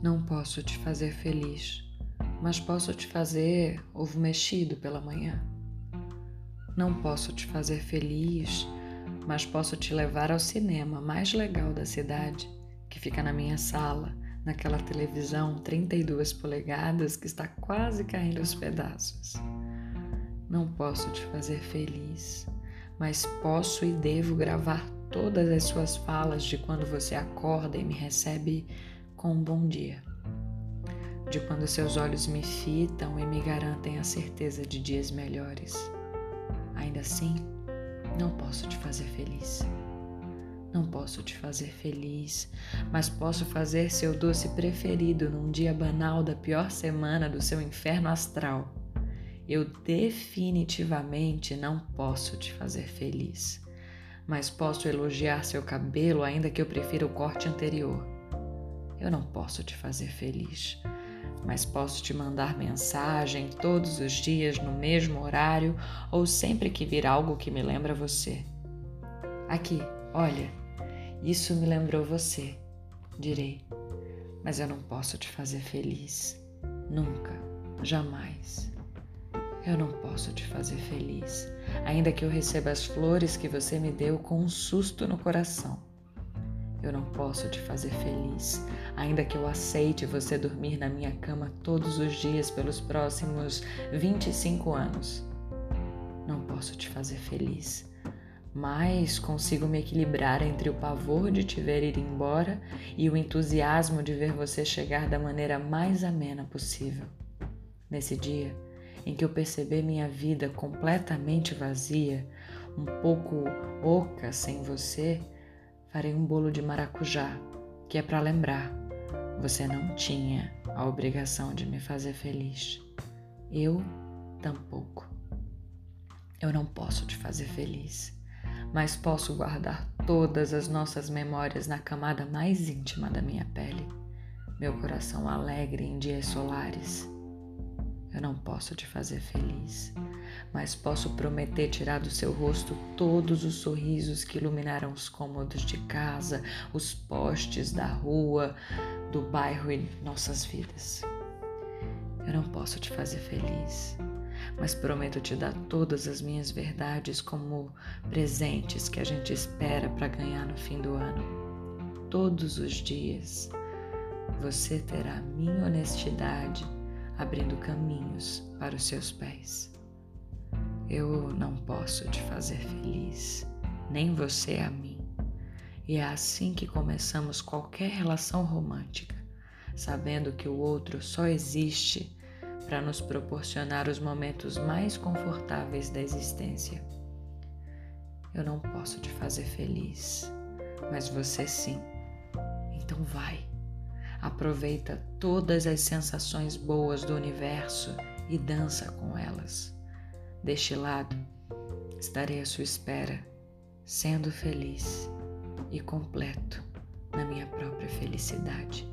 Não posso te fazer feliz, mas posso te fazer ovo mexido pela manhã. Não posso te fazer feliz, mas posso te levar ao cinema mais legal da cidade, que fica na minha sala, naquela televisão 32 polegadas que está quase caindo aos pedaços. Não posso te fazer feliz, mas posso e devo gravar todas as suas falas de quando você acorda e me recebe com um bom dia. De quando seus olhos me fitam e me garantem a certeza de dias melhores. Ainda assim, não posso te fazer feliz. Não posso te fazer feliz, mas posso fazer seu doce preferido num dia banal da pior semana do seu inferno astral. Eu definitivamente não posso te fazer feliz, mas posso elogiar seu cabelo, ainda que eu prefira o corte anterior. Eu não posso te fazer feliz, mas posso te mandar mensagem todos os dias no mesmo horário ou sempre que vir algo que me lembra você. Aqui, olha, isso me lembrou você, direi, mas eu não posso te fazer feliz. Nunca, jamais. Eu não posso te fazer feliz, ainda que eu receba as flores que você me deu com um susto no coração. Eu não posso te fazer feliz, ainda que eu aceite você dormir na minha cama todos os dias pelos próximos 25 anos. Não posso te fazer feliz, mas consigo me equilibrar entre o pavor de te ver ir embora e o entusiasmo de ver você chegar da maneira mais amena possível. Nesse dia, em que eu perceber minha vida completamente vazia, um pouco oca sem você, farei um bolo de maracujá, que é para lembrar. Você não tinha a obrigação de me fazer feliz. Eu tampouco. Eu não posso te fazer feliz, mas posso guardar todas as nossas memórias na camada mais íntima da minha pele, meu coração alegre em dias solares eu não posso te fazer feliz, mas posso prometer tirar do seu rosto todos os sorrisos que iluminaram os cômodos de casa, os postes da rua, do bairro e nossas vidas. Eu não posso te fazer feliz, mas prometo te dar todas as minhas verdades como presentes que a gente espera para ganhar no fim do ano. Todos os dias você terá minha honestidade abrindo caminhos para os seus pés. Eu não posso te fazer feliz, nem você a mim. E é assim que começamos qualquer relação romântica, sabendo que o outro só existe para nos proporcionar os momentos mais confortáveis da existência. Eu não posso te fazer feliz, mas você sim. Então vai. Aproveita todas as sensações boas do universo e dança com elas. Deste lado, estarei à sua espera, sendo feliz e completo na minha própria felicidade.